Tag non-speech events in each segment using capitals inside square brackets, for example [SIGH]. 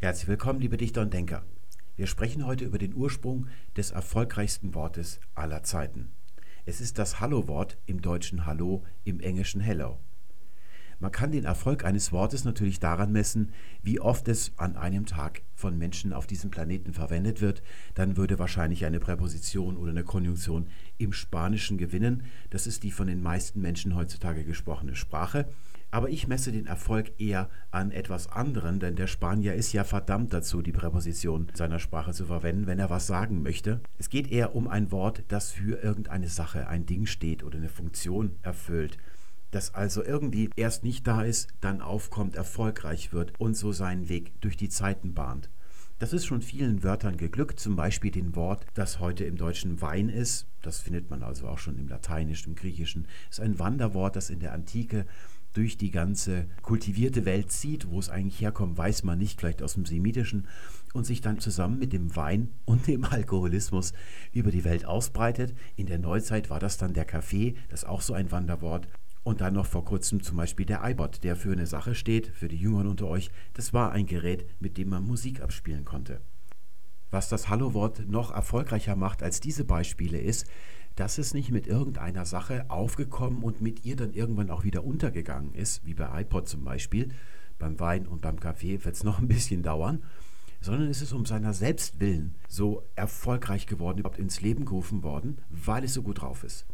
Herzlich willkommen, liebe Dichter und Denker. Wir sprechen heute über den Ursprung des erfolgreichsten Wortes aller Zeiten. Es ist das Hallo-Wort im deutschen Hallo, im englischen Hello. Man kann den Erfolg eines Wortes natürlich daran messen, wie oft es an einem Tag von Menschen auf diesem Planeten verwendet wird. Dann würde wahrscheinlich eine Präposition oder eine Konjunktion im Spanischen gewinnen. Das ist die von den meisten Menschen heutzutage gesprochene Sprache. Aber ich messe den Erfolg eher an etwas anderem, denn der Spanier ist ja verdammt dazu, die Präposition seiner Sprache zu verwenden, wenn er was sagen möchte. Es geht eher um ein Wort, das für irgendeine Sache, ein Ding steht oder eine Funktion erfüllt das also irgendwie erst nicht da ist, dann aufkommt, erfolgreich wird und so seinen Weg durch die Zeiten bahnt. Das ist schon vielen Wörtern geglückt, zum Beispiel dem Wort, das heute im Deutschen Wein ist. Das findet man also auch schon im Lateinischen, im Griechischen. Ist ein Wanderwort, das in der Antike durch die ganze kultivierte Welt zieht. Wo es eigentlich herkommt, weiß man nicht, vielleicht aus dem Semitischen. Und sich dann zusammen mit dem Wein und dem Alkoholismus über die Welt ausbreitet. In der Neuzeit war das dann der Kaffee, das ist auch so ein Wanderwort. Und dann noch vor kurzem zum Beispiel der iPod, der für eine Sache steht, für die Jüngeren unter euch. Das war ein Gerät, mit dem man Musik abspielen konnte. Was das Hallo-Wort noch erfolgreicher macht als diese Beispiele ist, dass es nicht mit irgendeiner Sache aufgekommen und mit ihr dann irgendwann auch wieder untergegangen ist, wie bei iPod zum Beispiel. Beim Wein und beim Kaffee wird es noch ein bisschen dauern, sondern es ist um seiner selbst willen so erfolgreich geworden, überhaupt ins Leben gerufen worden, weil es so gut drauf ist.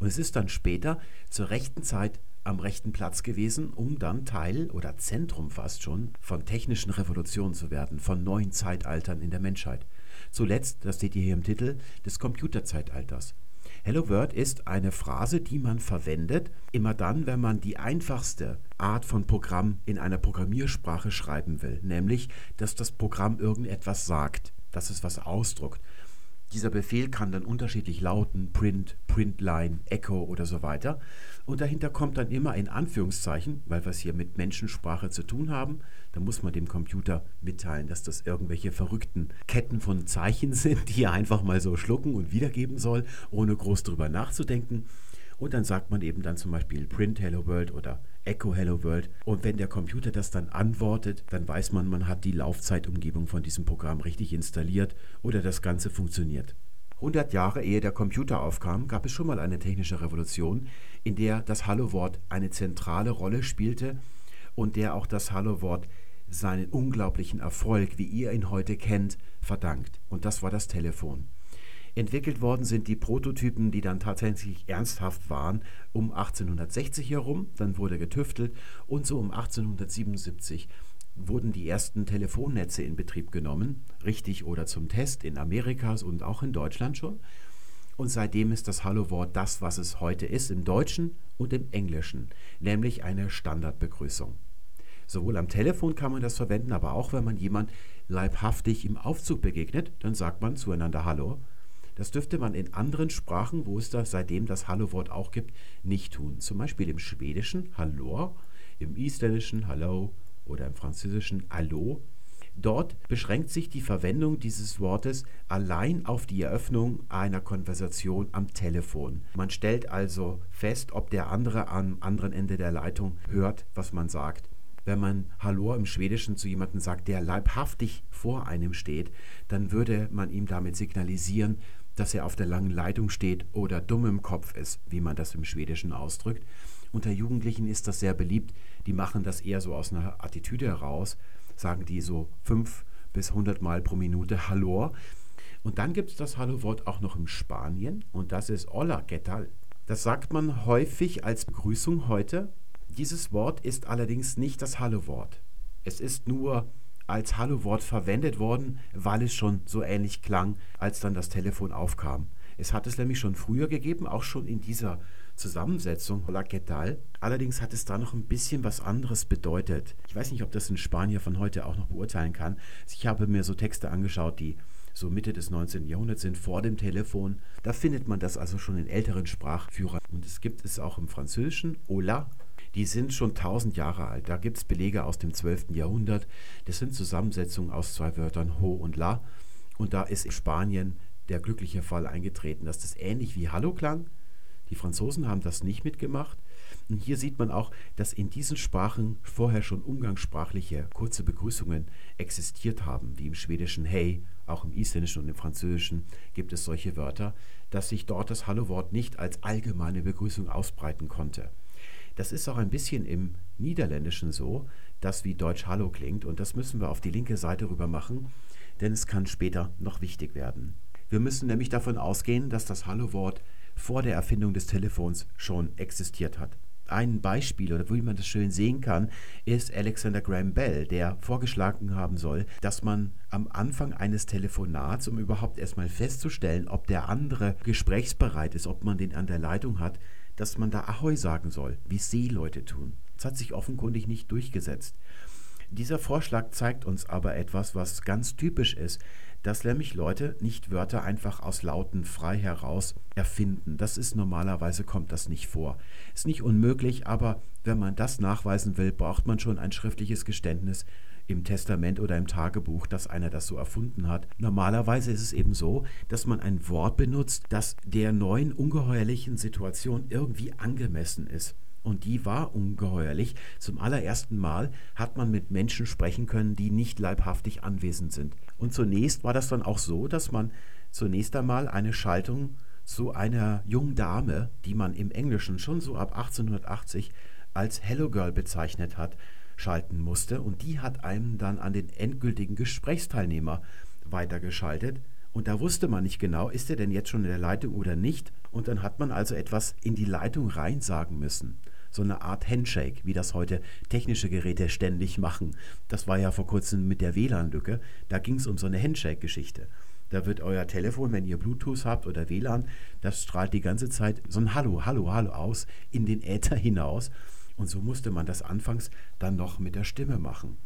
Und es ist dann später zur rechten Zeit am rechten Platz gewesen, um dann Teil oder Zentrum fast schon von technischen Revolutionen zu werden, von neuen Zeitaltern in der Menschheit. Zuletzt, das steht hier im Titel, des Computerzeitalters. Hello World ist eine Phrase, die man verwendet, immer dann, wenn man die einfachste Art von Programm in einer Programmiersprache schreiben will, nämlich, dass das Programm irgendetwas sagt, dass es was ausdruckt. Dieser Befehl kann dann unterschiedlich lauten, Print, Printline, Echo oder so weiter. Und dahinter kommt dann immer ein Anführungszeichen, weil wir es hier mit Menschensprache zu tun haben. Da muss man dem Computer mitteilen, dass das irgendwelche verrückten Ketten von Zeichen sind, die er einfach mal so schlucken und wiedergeben soll, ohne groß drüber nachzudenken. Und dann sagt man eben dann zum Beispiel Print Hello World oder Echo Hello World. Und wenn der Computer das dann antwortet, dann weiß man, man hat die Laufzeitumgebung von diesem Programm richtig installiert oder das Ganze funktioniert. 100 Jahre ehe der Computer aufkam, gab es schon mal eine technische Revolution, in der das Hallo-Wort eine zentrale Rolle spielte und der auch das Hallo-Wort seinen unglaublichen Erfolg, wie ihr ihn heute kennt, verdankt. Und das war das Telefon. Entwickelt worden sind die Prototypen, die dann tatsächlich ernsthaft waren, um 1860 herum. Dann wurde getüftelt und so um 1877 wurden die ersten Telefonnetze in Betrieb genommen, richtig oder zum Test in Amerikas und auch in Deutschland schon. Und seitdem ist das Hallo-Wort das, was es heute ist, im Deutschen und im Englischen, nämlich eine Standardbegrüßung. Sowohl am Telefon kann man das verwenden, aber auch wenn man jemand leibhaftig im Aufzug begegnet, dann sagt man zueinander Hallo das dürfte man in anderen Sprachen, wo es da seitdem das Hallo-Wort auch gibt, nicht tun. Zum Beispiel im Schwedischen Hallor, im Isländischen Hallo oder im Französischen Allo. Dort beschränkt sich die Verwendung dieses Wortes allein auf die Eröffnung einer Konversation am Telefon. Man stellt also fest, ob der andere am anderen Ende der Leitung hört, was man sagt. Wenn man Hallo im Schwedischen zu jemandem sagt, der leibhaftig vor einem steht, dann würde man ihm damit signalisieren, dass er auf der langen Leitung steht oder dumm im Kopf ist, wie man das im Schwedischen ausdrückt. Unter Jugendlichen ist das sehr beliebt. Die machen das eher so aus einer Attitüde heraus, sagen die so fünf bis hundert Mal pro Minute Hallo. Und dann gibt es das Hallo-Wort auch noch in Spanien und das ist Hola, ¿qué tal? Das sagt man häufig als Begrüßung heute. Dieses Wort ist allerdings nicht das Hallo-Wort. Es ist nur als Hallo-Wort verwendet worden, weil es schon so ähnlich klang, als dann das Telefon aufkam. Es hat es nämlich schon früher gegeben, auch schon in dieser Zusammensetzung, Hola, ¿qué tal? Allerdings hat es da noch ein bisschen was anderes bedeutet. Ich weiß nicht, ob das ein Spanier von heute auch noch beurteilen kann. Ich habe mir so Texte angeschaut, die so Mitte des 19. Jahrhunderts sind, vor dem Telefon. Da findet man das also schon in älteren Sprachführern. Und es gibt es auch im Französischen, Hola, die sind schon tausend Jahre alt. Da gibt es Belege aus dem 12. Jahrhundert. Das sind Zusammensetzungen aus zwei Wörtern Ho und La. Und da ist in Spanien der glückliche Fall eingetreten, dass das ähnlich wie Hallo klang. Die Franzosen haben das nicht mitgemacht. Und hier sieht man auch, dass in diesen Sprachen vorher schon umgangssprachliche kurze Begrüßungen existiert haben, wie im schwedischen Hey, auch im isländischen und im französischen gibt es solche Wörter, dass sich dort das Hallo-Wort nicht als allgemeine Begrüßung ausbreiten konnte. Das ist auch ein bisschen im Niederländischen so, dass wie Deutsch Hallo klingt und das müssen wir auf die linke Seite rüber machen, denn es kann später noch wichtig werden. Wir müssen nämlich davon ausgehen, dass das Hallo-Wort vor der Erfindung des Telefons schon existiert hat. Ein Beispiel oder wie man das schön sehen kann, ist Alexander Graham Bell, der vorgeschlagen haben soll, dass man am Anfang eines Telefonats, um überhaupt erstmal festzustellen, ob der andere gesprächsbereit ist, ob man den an der Leitung hat, dass man da Ahoi sagen soll, wie Seeleute tun. Das hat sich offenkundig nicht durchgesetzt. Dieser Vorschlag zeigt uns aber etwas, was ganz typisch ist, dass nämlich Leute nicht Wörter einfach aus Lauten frei heraus erfinden. Das ist normalerweise kommt das nicht vor. Ist nicht unmöglich, aber wenn man das nachweisen will, braucht man schon ein schriftliches Geständnis im Testament oder im Tagebuch, dass einer das so erfunden hat. Normalerweise ist es eben so, dass man ein Wort benutzt, das der neuen ungeheuerlichen Situation irgendwie angemessen ist und die war ungeheuerlich. Zum allerersten Mal hat man mit Menschen sprechen können, die nicht leibhaftig anwesend sind. Und zunächst war das dann auch so, dass man zunächst einmal eine Schaltung zu einer jungen Dame, die man im Englischen schon so ab 1880 als Hello Girl bezeichnet hat, schalten musste. Und die hat einem dann an den endgültigen Gesprächsteilnehmer weitergeschaltet. Und da wusste man nicht genau, ist er denn jetzt schon in der Leitung oder nicht. Und dann hat man also etwas in die Leitung rein sagen müssen so eine Art Handshake, wie das heute technische Geräte ständig machen. Das war ja vor kurzem mit der WLAN-Lücke. Da ging es um so eine Handshake-Geschichte. Da wird euer Telefon, wenn ihr Bluetooth habt oder WLAN, das strahlt die ganze Zeit so ein Hallo, Hallo, Hallo aus in den Äther hinaus. Und so musste man das anfangs dann noch mit der Stimme machen.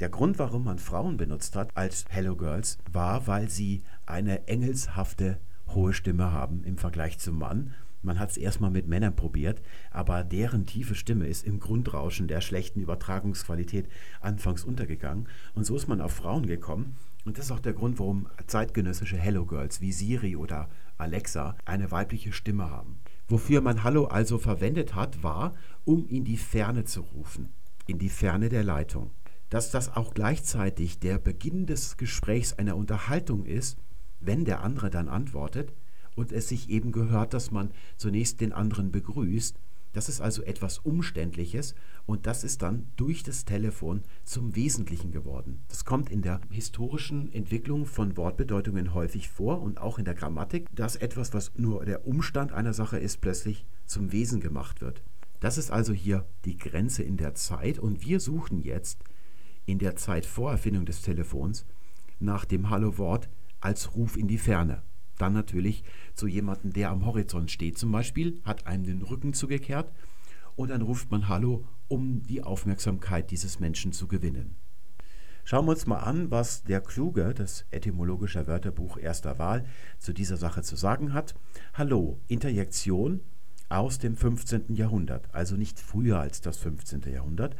Der Grund, warum man Frauen benutzt hat als Hello Girls, war, weil sie eine engelshafte hohe Stimme haben im Vergleich zum Mann man hat es erstmal mit Männern probiert, aber deren tiefe Stimme ist im Grundrauschen der schlechten Übertragungsqualität anfangs untergegangen. Und so ist man auf Frauen gekommen. Und das ist auch der Grund, warum zeitgenössische Hello Girls wie Siri oder Alexa eine weibliche Stimme haben. Wofür man Hallo also verwendet hat, war, um in die Ferne zu rufen, in die Ferne der Leitung. Dass das auch gleichzeitig der Beginn des Gesprächs einer Unterhaltung ist, wenn der andere dann antwortet, und es sich eben gehört, dass man zunächst den anderen begrüßt. Das ist also etwas Umständliches und das ist dann durch das Telefon zum Wesentlichen geworden. Das kommt in der historischen Entwicklung von Wortbedeutungen häufig vor und auch in der Grammatik, dass etwas, was nur der Umstand einer Sache ist, plötzlich zum Wesen gemacht wird. Das ist also hier die Grenze in der Zeit und wir suchen jetzt in der Zeit vor Erfindung des Telefons nach dem Hallo-Wort als Ruf in die Ferne. Dann natürlich zu jemandem, der am Horizont steht zum Beispiel, hat einem den Rücken zugekehrt und dann ruft man Hallo, um die Aufmerksamkeit dieses Menschen zu gewinnen. Schauen wir uns mal an, was der Kluge, das etymologische Wörterbuch erster Wahl, zu dieser Sache zu sagen hat. Hallo, Interjektion aus dem 15. Jahrhundert, also nicht früher als das 15. Jahrhundert.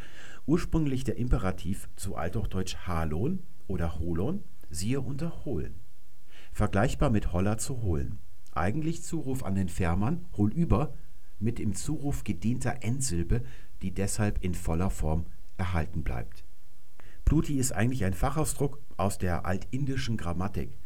Ursprünglich der Imperativ zu Althochdeutsch halon oder holon, siehe unter holen vergleichbar mit Holler zu holen. Eigentlich Zuruf an den Fährmann, hol über, mit im Zuruf gedienter Endsilbe, die deshalb in voller Form erhalten bleibt. Pluti ist eigentlich ein Fachausdruck aus der altindischen Grammatik.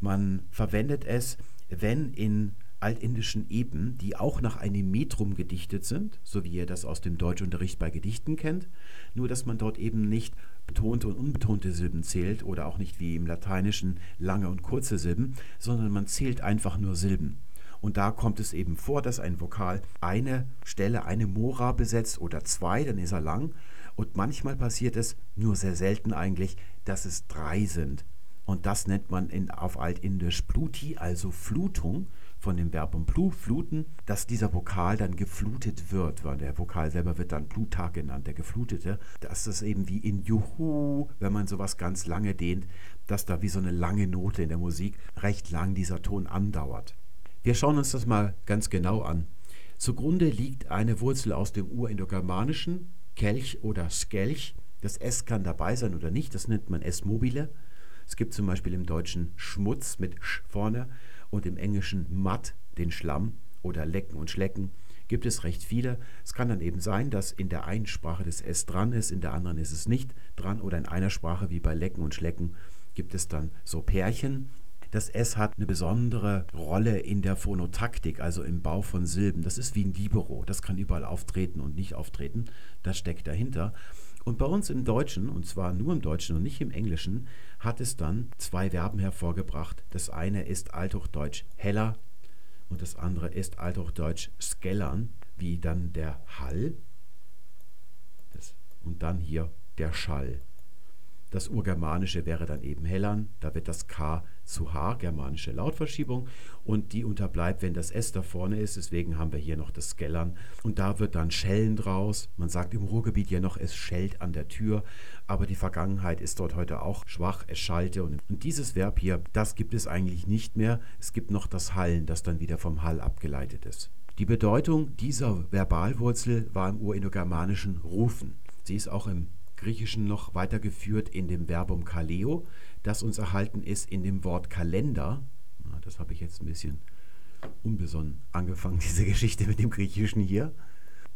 Man verwendet es, wenn in altindischen Eben, die auch nach einem Metrum gedichtet sind, so wie ihr das aus dem Deutschunterricht bei Gedichten kennt, nur dass man dort eben nicht betonte und unbetonte Silben zählt oder auch nicht wie im Lateinischen lange und kurze Silben, sondern man zählt einfach nur Silben. Und da kommt es eben vor, dass ein Vokal eine Stelle, eine Mora besetzt oder zwei, dann ist er lang. Und manchmal passiert es, nur sehr selten eigentlich, dass es drei sind. Und das nennt man in, auf Altindisch Pluti, also Flutung von dem Verbum plu, fluten, dass dieser Vokal dann geflutet wird, weil der Vokal selber wird dann Plutarch genannt, der Geflutete. Das ist eben wie in Juhu, wenn man sowas ganz lange dehnt, dass da wie so eine lange Note in der Musik recht lang dieser Ton andauert. Wir schauen uns das mal ganz genau an. Zugrunde liegt eine Wurzel aus dem Urindogermanischen, Kelch oder Skelch. Das S kann dabei sein oder nicht, das nennt man S mobile. Es gibt zum Beispiel im Deutschen Schmutz mit Sch vorne und im Englischen matt, den Schlamm oder lecken und schlecken. gibt es recht viele. Es kann dann eben sein, dass in der einen Sprache das S dran ist, in der anderen ist es nicht dran oder in einer Sprache wie bei Lecken und Schlecken gibt es dann so Pärchen. Das S hat eine besondere Rolle in der Phonotaktik, also im Bau von Silben. Das ist wie ein Libero. Das kann überall auftreten und nicht auftreten. Das steckt dahinter. Und bei uns im Deutschen, und zwar nur im Deutschen und nicht im Englischen, hat es dann zwei Verben hervorgebracht. Das eine ist althochdeutsch heller und das andere ist althochdeutsch skellern, wie dann der Hall das, und dann hier der Schall. Das Urgermanische wäre dann eben Hellern, da wird das K zu H, germanische Lautverschiebung, und die unterbleibt, wenn das S da vorne ist, deswegen haben wir hier noch das Skellern, und da wird dann Schellen draus. Man sagt im Ruhrgebiet ja noch, es schellt an der Tür, aber die Vergangenheit ist dort heute auch schwach, es schallte, und, dieses Verb hier, das gibt es eigentlich nicht mehr. Es gibt noch das Hallen, das dann wieder vom Hall abgeleitet ist. Die Bedeutung dieser Verbalwurzel war im Urindogermanischen rufen. Sie ist auch im Griechischen noch weitergeführt in dem Verbum kaleo, das uns erhalten ist in dem Wort Kalender. Das habe ich jetzt ein bisschen unbesonnen angefangen, [LAUGHS] diese Geschichte mit dem Griechischen hier.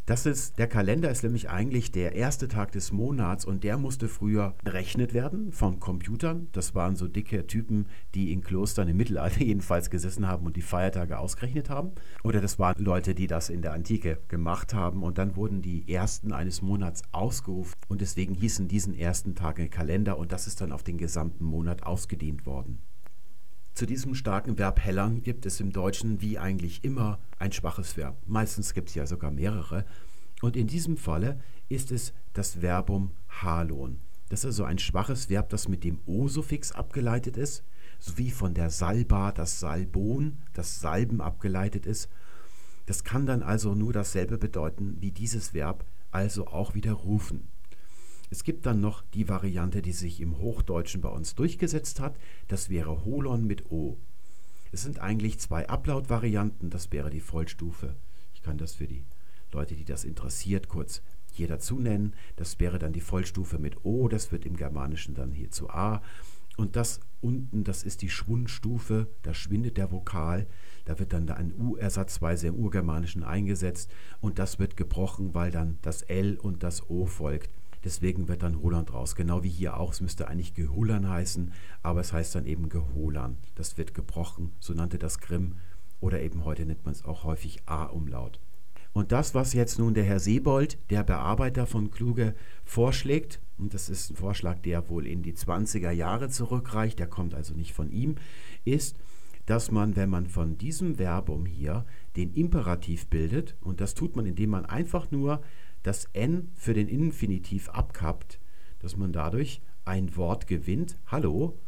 Das ist, der Kalender ist nämlich eigentlich der erste Tag des Monats und der musste früher berechnet werden von Computern. Das waren so dicke Typen, die in Klostern im Mittelalter [LAUGHS] jedenfalls gesessen haben und die Feiertage ausgerechnet haben. Oder das waren Leute, die das in der Antike gemacht haben und dann wurden die ersten eines Monats ausgerufen und deswegen hießen diesen ersten Tage Kalender und das ist dann auf den gesamten Monat ausgedehnt worden. Zu diesem starken Verb hellern gibt es im Deutschen wie eigentlich immer ein schwaches Verb. Meistens gibt es ja sogar mehrere. Und in diesem Falle ist es das Verbum halon. Das ist also ein schwaches Verb, das mit dem O-Suffix abgeleitet ist, sowie von der Salba das Salbon, das Salben abgeleitet ist. Das kann dann also nur dasselbe bedeuten wie dieses Verb, also auch wieder rufen. Es gibt dann noch die Variante, die sich im Hochdeutschen bei uns durchgesetzt hat. Das wäre Holon mit O. Es sind eigentlich zwei Ablautvarianten. Das wäre die Vollstufe. Ich kann das für die Leute, die das interessiert, kurz hier dazu nennen. Das wäre dann die Vollstufe mit O. Das wird im Germanischen dann hier zu A. Und das unten, das ist die Schwundstufe. Da schwindet der Vokal. Da wird dann ein U ersatzweise im Urgermanischen eingesetzt. Und das wird gebrochen, weil dann das L und das O folgt. Deswegen wird dann Roland raus. Genau wie hier auch. Es müsste eigentlich Gehullern heißen, aber es heißt dann eben Geholern. Das wird gebrochen, so nannte das Grimm. Oder eben heute nennt man es auch häufig A-Umlaut. Und das, was jetzt nun der Herr Sebold, der Bearbeiter von Kluge, vorschlägt, und das ist ein Vorschlag, der wohl in die 20er Jahre zurückreicht, der kommt also nicht von ihm, ist, dass man, wenn man von diesem Verbum hier den Imperativ bildet, und das tut man, indem man einfach nur das N für den Infinitiv abkappt, dass man dadurch ein Wort gewinnt, Hallo,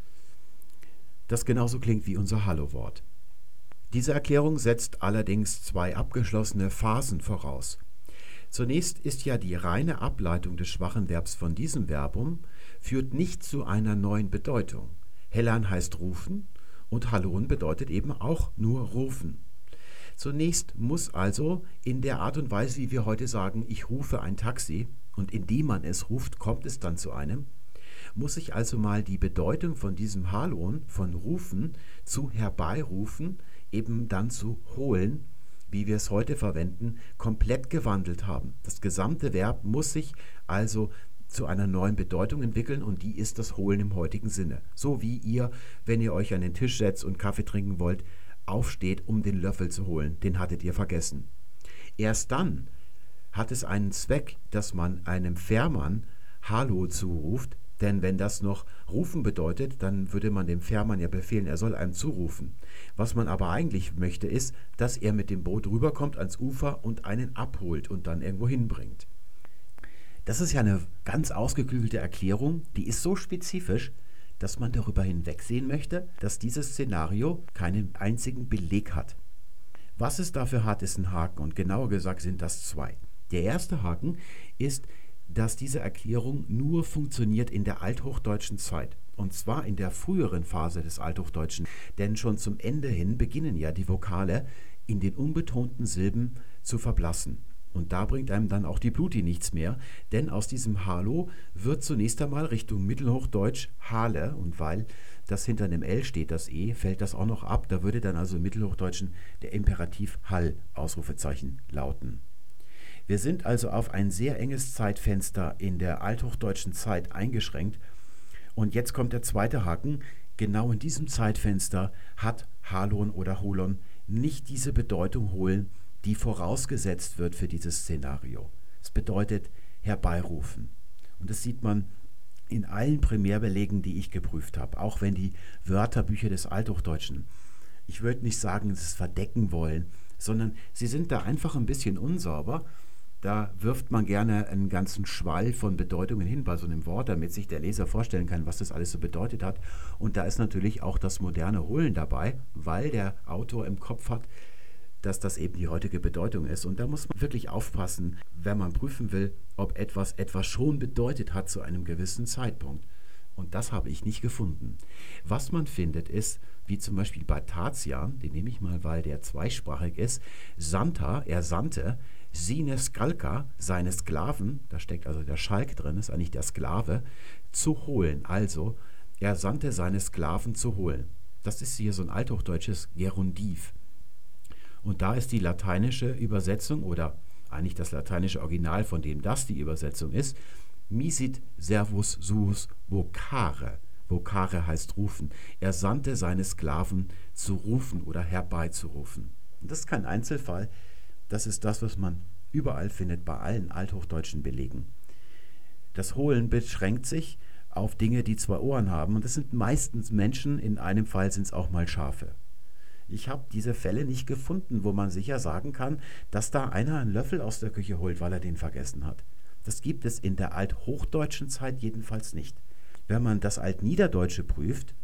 das genauso klingt wie unser Hallo-Wort. Diese Erklärung setzt allerdings zwei abgeschlossene Phasen voraus. Zunächst ist ja die reine Ableitung des schwachen Verbs von diesem Verbum führt nicht zu einer neuen Bedeutung. Hellern heißt rufen und Hallon bedeutet eben auch nur rufen. Zunächst muss also in der Art und Weise, wie wir heute sagen, ich rufe ein Taxi, und indem man es ruft, kommt es dann zu einem, muss ich also mal die Bedeutung von diesem Halon, von rufen zu herbeirufen, eben dann zu holen, wie wir es heute verwenden, komplett gewandelt haben. Das gesamte Verb muss sich also zu einer neuen Bedeutung entwickeln und die ist das Holen im heutigen Sinne. So wie ihr, wenn ihr euch an den Tisch setzt und Kaffee trinken wollt, aufsteht, um den Löffel zu holen, den hattet ihr vergessen. Erst dann hat es einen Zweck, dass man einem Fährmann Hallo zuruft, denn wenn das noch rufen bedeutet, dann würde man dem Fährmann ja befehlen, er soll einem zurufen. Was man aber eigentlich möchte, ist, dass er mit dem Boot rüberkommt ans Ufer und einen abholt und dann irgendwo hinbringt. Das ist ja eine ganz ausgeklügelte Erklärung, die ist so spezifisch, dass man darüber hinwegsehen möchte, dass dieses Szenario keinen einzigen Beleg hat. Was es dafür hat, ist ein Haken und genauer gesagt sind das zwei. Der erste Haken ist, dass diese Erklärung nur funktioniert in der althochdeutschen Zeit. Und zwar in der früheren Phase des Althochdeutschen. Denn schon zum Ende hin beginnen ja die Vokale in den unbetonten Silben zu verblassen. Und da bringt einem dann auch die Bluti nichts mehr, denn aus diesem Hallo wird zunächst einmal Richtung Mittelhochdeutsch Hale und weil das hinter einem L steht, das E, fällt das auch noch ab. Da würde dann also im Mittelhochdeutschen der Imperativ Hall Ausrufezeichen lauten. Wir sind also auf ein sehr enges Zeitfenster in der althochdeutschen Zeit eingeschränkt. Und jetzt kommt der zweite Haken. Genau in diesem Zeitfenster hat Halon oder Holon nicht diese Bedeutung holen, die vorausgesetzt wird für dieses Szenario. Es bedeutet herbeirufen. Und das sieht man in allen Primärbelegen, die ich geprüft habe, auch wenn die Wörterbücher des Althochdeutschen, ich würde nicht sagen, es verdecken wollen, sondern sie sind da einfach ein bisschen unsauber. Da wirft man gerne einen ganzen Schwall von Bedeutungen hin bei so einem Wort, damit sich der Leser vorstellen kann, was das alles so bedeutet hat. Und da ist natürlich auch das moderne Holen dabei, weil der Autor im Kopf hat, dass das eben die heutige Bedeutung ist. Und da muss man wirklich aufpassen, wenn man prüfen will, ob etwas etwas schon bedeutet hat zu einem gewissen Zeitpunkt. Und das habe ich nicht gefunden. Was man findet, ist, wie zum Beispiel bei Tatian, den nehme ich mal, weil der zweisprachig ist, Santa, er sandte, Sine Skalka, seine Sklaven, da steckt also der Schalk drin, ist eigentlich der Sklave, zu holen. Also, er sandte seine Sklaven zu holen. Das ist hier so ein althochdeutsches Gerundiv. Und da ist die lateinische Übersetzung oder eigentlich das lateinische Original, von dem das die Übersetzung ist, misit servus suus vocare. Vocare heißt rufen. Er sandte seine Sklaven zu rufen oder herbeizurufen. Und das ist kein Einzelfall. Das ist das, was man überall findet, bei allen althochdeutschen Belegen. Das Holen beschränkt sich auf Dinge, die zwei Ohren haben. Und das sind meistens Menschen, in einem Fall sind es auch mal Schafe. Ich habe diese Fälle nicht gefunden, wo man sicher sagen kann, dass da einer einen Löffel aus der Küche holt, weil er den vergessen hat. Das gibt es in der althochdeutschen Zeit jedenfalls nicht. Wenn man das Altniederdeutsche prüft,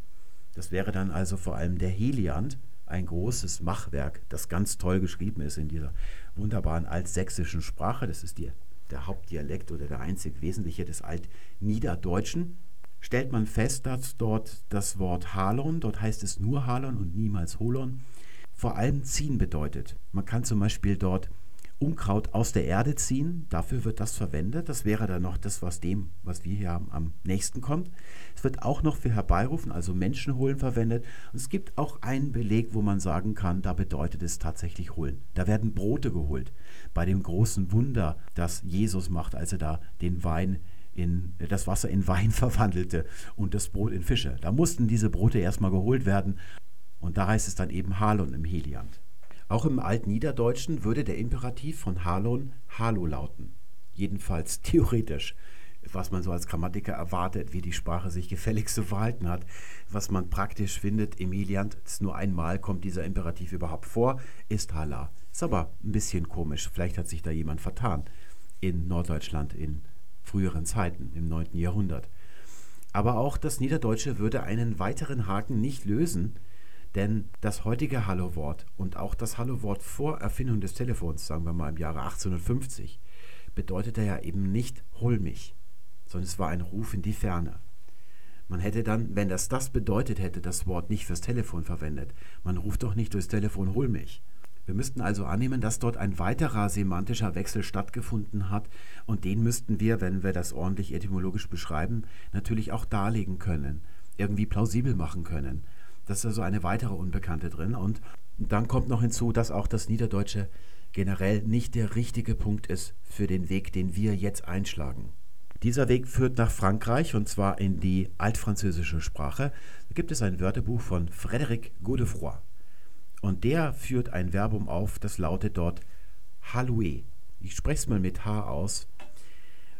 das wäre dann also vor allem der Heliant, ein großes Machwerk, das ganz toll geschrieben ist in dieser wunderbaren altsächsischen Sprache. Das ist die, der Hauptdialekt oder der einzig wesentliche des Altniederdeutschen stellt man fest, dass dort das Wort Halon, dort heißt es nur Halon und niemals Holon, vor allem ziehen bedeutet. Man kann zum Beispiel dort Unkraut aus der Erde ziehen, dafür wird das verwendet. Das wäre dann noch das, was dem, was wir hier haben, am nächsten kommt. Es wird auch noch für Herbeirufen, also Menschen holen, verwendet. Und es gibt auch einen Beleg, wo man sagen kann, da bedeutet es tatsächlich holen. Da werden Brote geholt. Bei dem großen Wunder, das Jesus macht, als er da den Wein in das Wasser in Wein [LAUGHS] verwandelte und das Brot in Fische. Da mussten diese Brote erstmal geholt werden und da heißt es dann eben Halon im Heliant. Auch im Altniederdeutschen würde der Imperativ von Halon Halo lauten. Jedenfalls [LAUGHS] theoretisch. Was man so als Grammatiker erwartet, wie die Sprache sich gefälligst zu verhalten hat. Was man praktisch findet im Heliant, nur einmal kommt dieser Imperativ überhaupt vor, ist Hala. Ist aber ein bisschen komisch. Vielleicht hat sich da jemand vertan in Norddeutschland, in früheren Zeiten, im 9. Jahrhundert. Aber auch das Niederdeutsche würde einen weiteren Haken nicht lösen, denn das heutige Hallo-Wort und auch das Hallo-Wort vor Erfindung des Telefons, sagen wir mal im Jahre 1850, bedeutete ja eben nicht hol mich, sondern es war ein Ruf in die Ferne. Man hätte dann, wenn das das bedeutet hätte, das Wort nicht fürs Telefon verwendet. Man ruft doch nicht durchs Telefon hol mich. Wir müssten also annehmen, dass dort ein weiterer semantischer Wechsel stattgefunden hat und den müssten wir, wenn wir das ordentlich etymologisch beschreiben, natürlich auch darlegen können, irgendwie plausibel machen können. Das ist also eine weitere Unbekannte drin und dann kommt noch hinzu, dass auch das Niederdeutsche generell nicht der richtige Punkt ist für den Weg, den wir jetzt einschlagen. Dieser Weg führt nach Frankreich und zwar in die altfranzösische Sprache. Da gibt es ein Wörterbuch von Frédéric Godefroy. Und der führt ein Verbum auf, das lautet dort Halloué. Ich spreche es mal mit H aus.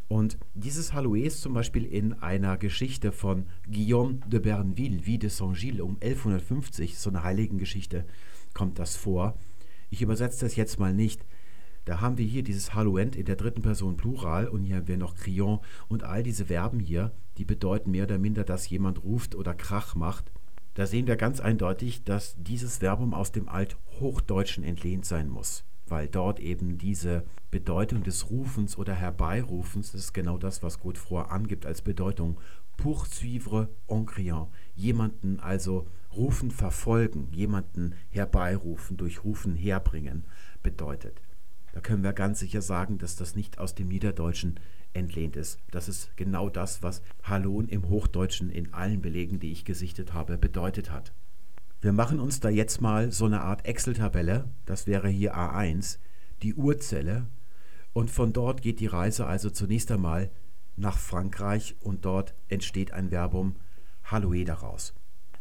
Und dieses Halloué ist zum Beispiel in einer Geschichte von Guillaume de Berneville, wie de Saint-Gilles, um 1150, so eine Heiligengeschichte, kommt das vor. Ich übersetze das jetzt mal nicht. Da haben wir hier dieses Hallouent in der dritten Person Plural und hier haben wir noch Crion und all diese Verben hier, die bedeuten mehr oder minder, dass jemand ruft oder Krach macht. Da sehen wir ganz eindeutig, dass dieses Verbum aus dem Althochdeutschen entlehnt sein muss, weil dort eben diese Bedeutung des Rufens oder Herbeirufens, das ist genau das, was Godefroy angibt als Bedeutung, poursuivre en criant, jemanden also rufen, verfolgen, jemanden herbeirufen, durch Rufen herbringen, bedeutet. Da können wir ganz sicher sagen, dass das nicht aus dem Niederdeutschen entlehnt ist. Das ist genau das, was Halon im Hochdeutschen in allen Belegen, die ich gesichtet habe, bedeutet hat. Wir machen uns da jetzt mal so eine Art Excel-Tabelle, das wäre hier A1, die Urzelle, und von dort geht die Reise also zunächst einmal nach Frankreich und dort entsteht ein Verbum Halloe daraus.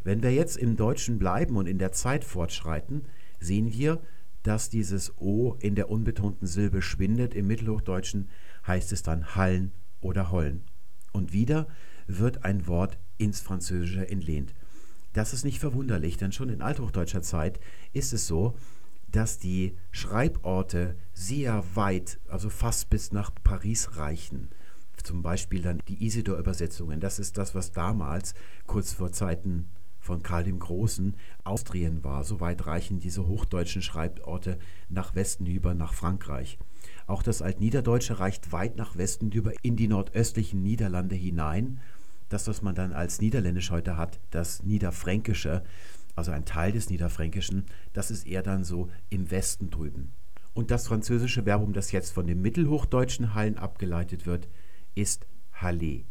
Wenn wir jetzt im Deutschen bleiben und in der Zeit fortschreiten, sehen wir, dass dieses O in der unbetonten Silbe schwindet. Im Mittelhochdeutschen heißt es dann Hallen oder Hollen. Und wieder wird ein Wort ins Französische entlehnt. Das ist nicht verwunderlich, denn schon in althochdeutscher Zeit ist es so, dass die Schreiborte sehr weit, also fast bis nach Paris reichen. Zum Beispiel dann die Isidor-Übersetzungen. Das ist das, was damals, kurz vor Zeiten von Karl dem Großen Austrien war. So weit reichen diese hochdeutschen Schreiborte nach Westen über, nach Frankreich. Auch das Altniederdeutsche reicht weit nach Westen über in die nordöstlichen Niederlande hinein. Das, was man dann als Niederländisch heute hat, das Niederfränkische, also ein Teil des Niederfränkischen, das ist eher dann so im Westen drüben. Und das französische Verbum, das jetzt von dem mittelhochdeutschen Hallen abgeleitet wird, ist Halle.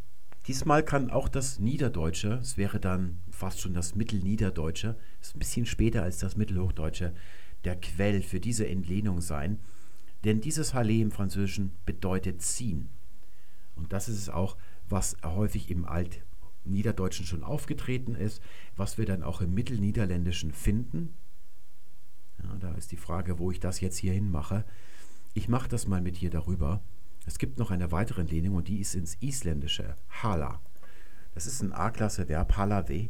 Diesmal kann auch das Niederdeutsche, es wäre dann fast schon das Mittelniederdeutsche, ist ein bisschen später als das Mittelhochdeutsche, der Quell für diese Entlehnung sein. Denn dieses Halle im Französischen bedeutet ziehen. Und das ist es auch, was häufig im Altniederdeutschen schon aufgetreten ist, was wir dann auch im Mittelniederländischen finden. Ja, da ist die Frage, wo ich das jetzt hier hinmache. Ich mache das mal mit hier darüber. Es gibt noch eine weitere Entlehnung und die ist ins Isländische, Hala. Das ist ein A-Klasse-Verb, halave.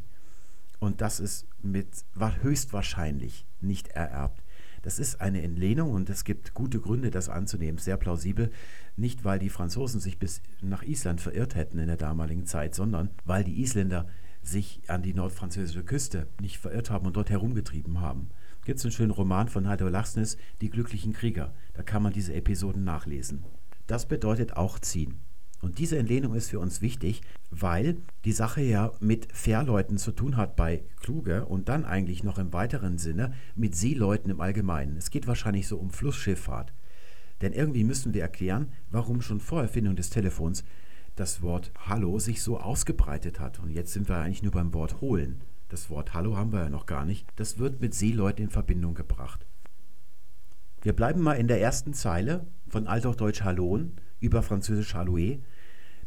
Und das ist mit höchstwahrscheinlich nicht ererbt. Das ist eine Entlehnung und es gibt gute Gründe, das anzunehmen, sehr plausibel. Nicht, weil die Franzosen sich bis nach Island verirrt hätten in der damaligen Zeit, sondern weil die Isländer sich an die nordfranzösische Küste nicht verirrt haben und dort herumgetrieben haben. Gibt es einen schönen Roman von Halldor Laxness, Die glücklichen Krieger. Da kann man diese Episoden nachlesen. Das bedeutet auch ziehen. Und diese Entlehnung ist für uns wichtig, weil die Sache ja mit Fährleuten zu tun hat bei Kluge und dann eigentlich noch im weiteren Sinne mit Seeleuten im Allgemeinen. Es geht wahrscheinlich so um Flussschifffahrt. Denn irgendwie müssen wir erklären, warum schon vor Erfindung des Telefons das Wort Hallo sich so ausgebreitet hat. Und jetzt sind wir eigentlich nur beim Wort holen. Das Wort Hallo haben wir ja noch gar nicht. Das wird mit Seeleuten in Verbindung gebracht. Wir bleiben mal in der ersten Zeile von Althochdeutsch Halloen über Französisch Halloe.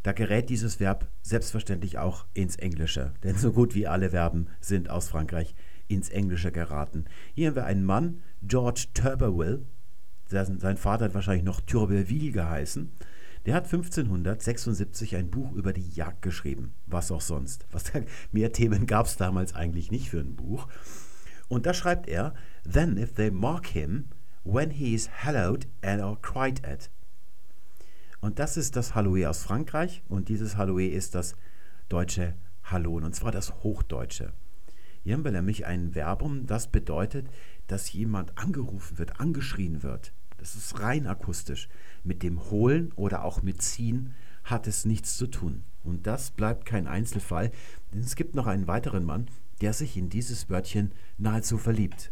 Da gerät dieses Verb selbstverständlich auch ins Englische, denn so gut wie alle Verben sind aus Frankreich ins Englische geraten. Hier haben wir einen Mann, George Turberville, sein Vater hat wahrscheinlich noch Turberville geheißen, der hat 1576 ein Buch über die Jagd geschrieben. Was auch sonst. Was, mehr Themen gab es damals eigentlich nicht für ein Buch. Und da schreibt er, Then if they mark him, when he is hallowed and are cried at. Und das ist das Halloe aus Frankreich und dieses Halloe ist das deutsche Hallon und zwar das Hochdeutsche. Hier haben wir nämlich ein Verbum, das bedeutet, dass jemand angerufen wird, angeschrien wird. Das ist rein akustisch. Mit dem Holen oder auch mit Ziehen hat es nichts zu tun. Und das bleibt kein Einzelfall, denn es gibt noch einen weiteren Mann, der sich in dieses Wörtchen nahezu verliebt.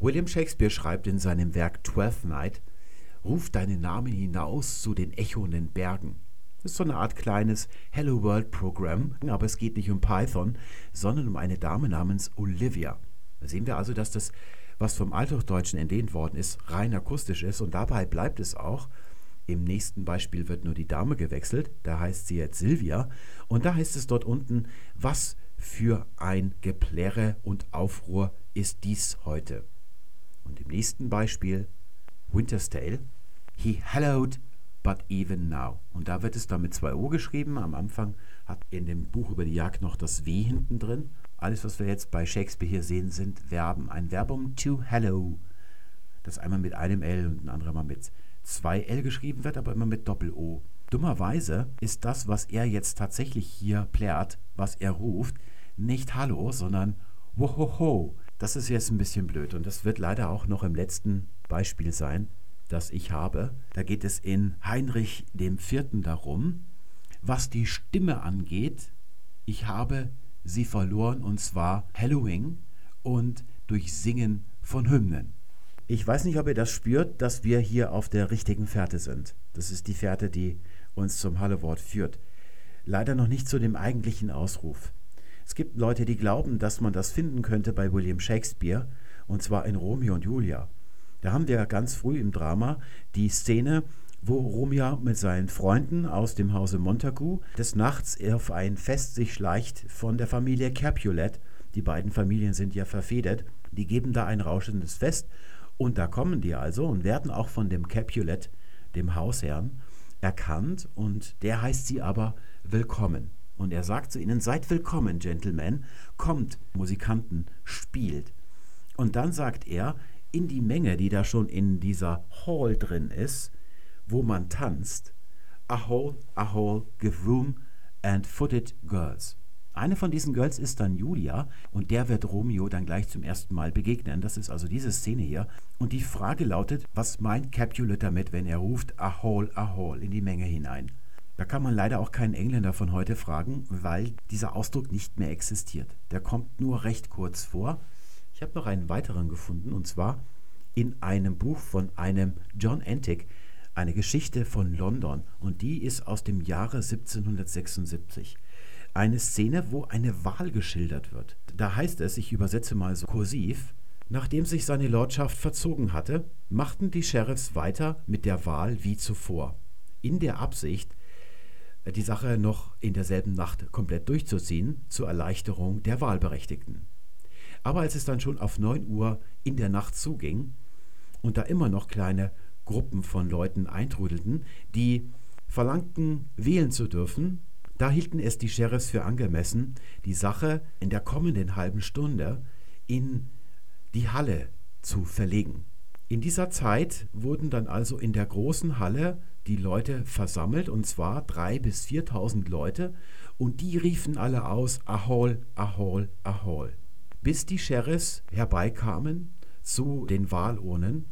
William Shakespeare schreibt in seinem Werk Twelfth Night, Ruf deinen Namen hinaus zu den echoenden Bergen. Das ist so eine Art kleines Hello World Programm, aber es geht nicht um Python, sondern um eine Dame namens Olivia. Da sehen wir also, dass das, was vom Althochdeutschen entlehnt worden ist, rein akustisch ist und dabei bleibt es auch. Im nächsten Beispiel wird nur die Dame gewechselt, da heißt sie jetzt Silvia und da heißt es dort unten, was für ein Geplärre und Aufruhr ist dies heute. Und im nächsten Beispiel Winter's Tale. He hallowed but even now. Und da wird es dann mit zwei O geschrieben. Am Anfang hat in dem Buch über die Jagd noch das W hinten drin. Alles, was wir jetzt bei Shakespeare hier sehen, sind Verben. Ein Verbum to hallow, das einmal mit einem L und ein anderes Mal mit zwei L geschrieben wird, aber immer mit Doppel-O. Dummerweise ist das, was er jetzt tatsächlich hier plärt, was er ruft, nicht Hallo, sondern Wohoho. Das ist jetzt ein bisschen blöd und das wird leider auch noch im letzten Beispiel sein, das ich habe. Da geht es in Heinrich dem Vierten darum, was die Stimme angeht. Ich habe sie verloren und zwar Halloween und durch Singen von Hymnen. Ich weiß nicht, ob ihr das spürt, dass wir hier auf der richtigen Fährte sind. Das ist die Fährte, die uns zum Hallewort führt. Leider noch nicht zu dem eigentlichen Ausruf. Es gibt Leute, die glauben, dass man das finden könnte bei William Shakespeare, und zwar in Romeo und Julia. Da haben wir ganz früh im Drama die Szene, wo Romeo mit seinen Freunden aus dem Hause Montagu des Nachts auf ein Fest sich schleicht von der Familie Capulet. Die beiden Familien sind ja verfedert. Die geben da ein rauschendes Fest und da kommen die also und werden auch von dem Capulet, dem Hausherrn, erkannt und der heißt sie aber willkommen. Und er sagt zu ihnen, seid willkommen, Gentlemen, kommt, Musikanten, spielt. Und dann sagt er, in die Menge, die da schon in dieser Hall drin ist, wo man tanzt, a hall, a hall, give room and footed girls. Eine von diesen Girls ist dann Julia und der wird Romeo dann gleich zum ersten Mal begegnen. Das ist also diese Szene hier. Und die Frage lautet, was meint Capulet damit, wenn er ruft a hall, a hall in die Menge hinein? Da kann man leider auch keinen Engländer von heute fragen, weil dieser Ausdruck nicht mehr existiert. Der kommt nur recht kurz vor. Ich habe noch einen weiteren gefunden und zwar in einem Buch von einem John Antic, eine Geschichte von London und die ist aus dem Jahre 1776. Eine Szene, wo eine Wahl geschildert wird. Da heißt es, ich übersetze mal so kursiv, nachdem sich seine Lordschaft verzogen hatte, machten die Sheriffs weiter mit der Wahl wie zuvor, in der Absicht, die Sache noch in derselben Nacht komplett durchzuziehen, zur Erleichterung der Wahlberechtigten. Aber als es dann schon auf 9 Uhr in der Nacht zuging und da immer noch kleine Gruppen von Leuten eintrudelten, die verlangten, wählen zu dürfen, da hielten es die Sheriffs für angemessen, die Sache in der kommenden halben Stunde in die Halle zu verlegen. In dieser Zeit wurden dann also in der großen Halle die Leute versammelt, und zwar drei bis 4.000 Leute, und die riefen alle aus, Ahol, Ahol, Ahol, bis die Sheriffs herbeikamen zu den Wahlurnen,